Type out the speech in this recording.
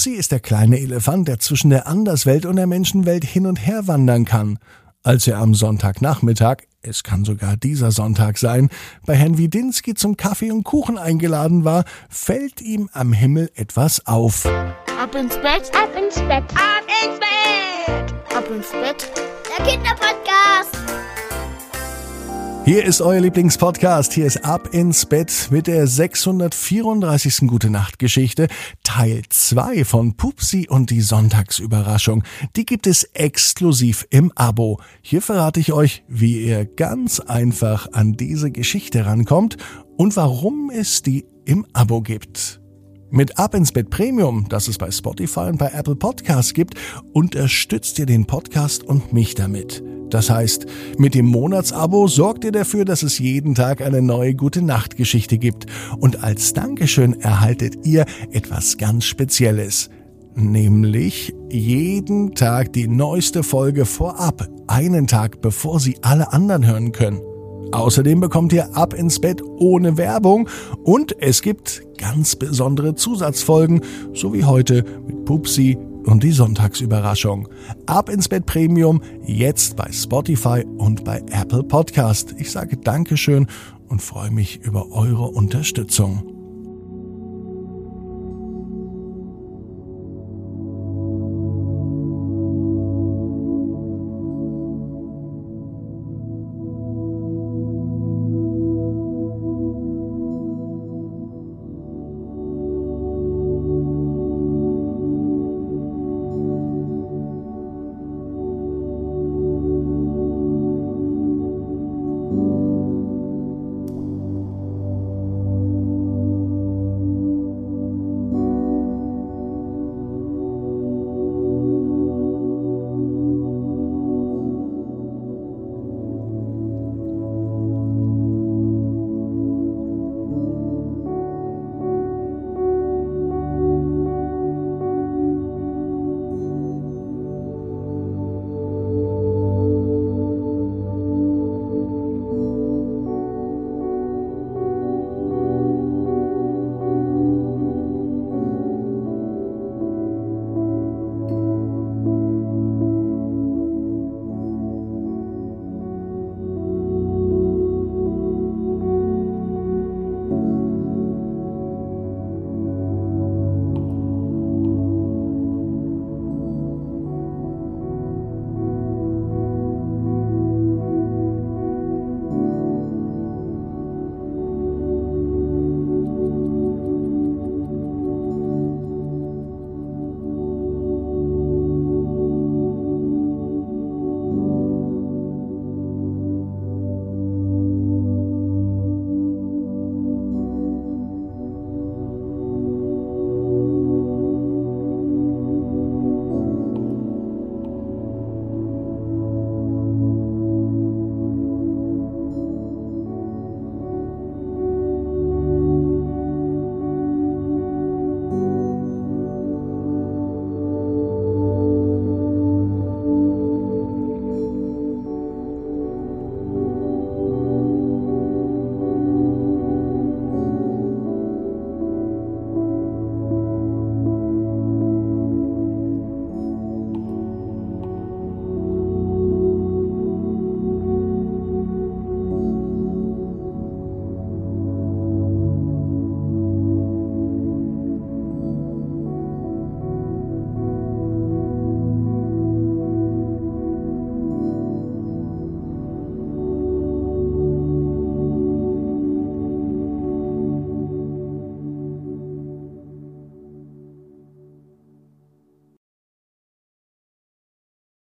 Pupsi ist der kleine Elefant, der zwischen der Anderswelt und der Menschenwelt hin und her wandern kann. Als er am Sonntagnachmittag, es kann sogar dieser Sonntag sein, bei Herrn Widinski zum Kaffee und Kuchen eingeladen war, fällt ihm am Himmel etwas auf. Ab ins Bett, Ab ins Bett, ab ins Bett, ab ins Bett. der Kinderpodcast. Hier ist euer Lieblingspodcast. Hier ist Ab ins Bett mit der 634. Gute Nacht Geschichte, Teil 2 von Pupsi und die Sonntagsüberraschung. Die gibt es exklusiv im Abo. Hier verrate ich euch, wie ihr ganz einfach an diese Geschichte rankommt und warum es die im Abo gibt. Mit Ab ins Bett Premium, das es bei Spotify und bei Apple Podcasts gibt, unterstützt ihr den Podcast und mich damit. Das heißt, mit dem Monatsabo sorgt ihr dafür, dass es jeden Tag eine neue gute Nachtgeschichte gibt. Und als Dankeschön erhaltet ihr etwas ganz Spezielles. Nämlich jeden Tag die neueste Folge vorab, einen Tag bevor sie alle anderen hören können. Außerdem bekommt ihr Ab ins Bett ohne Werbung und es gibt ganz besondere Zusatzfolgen, so wie heute mit Pupsi und die Sonntagsüberraschung. Ab ins Bett Premium jetzt bei Spotify und bei Apple Podcast. Ich sage Dankeschön und freue mich über eure Unterstützung.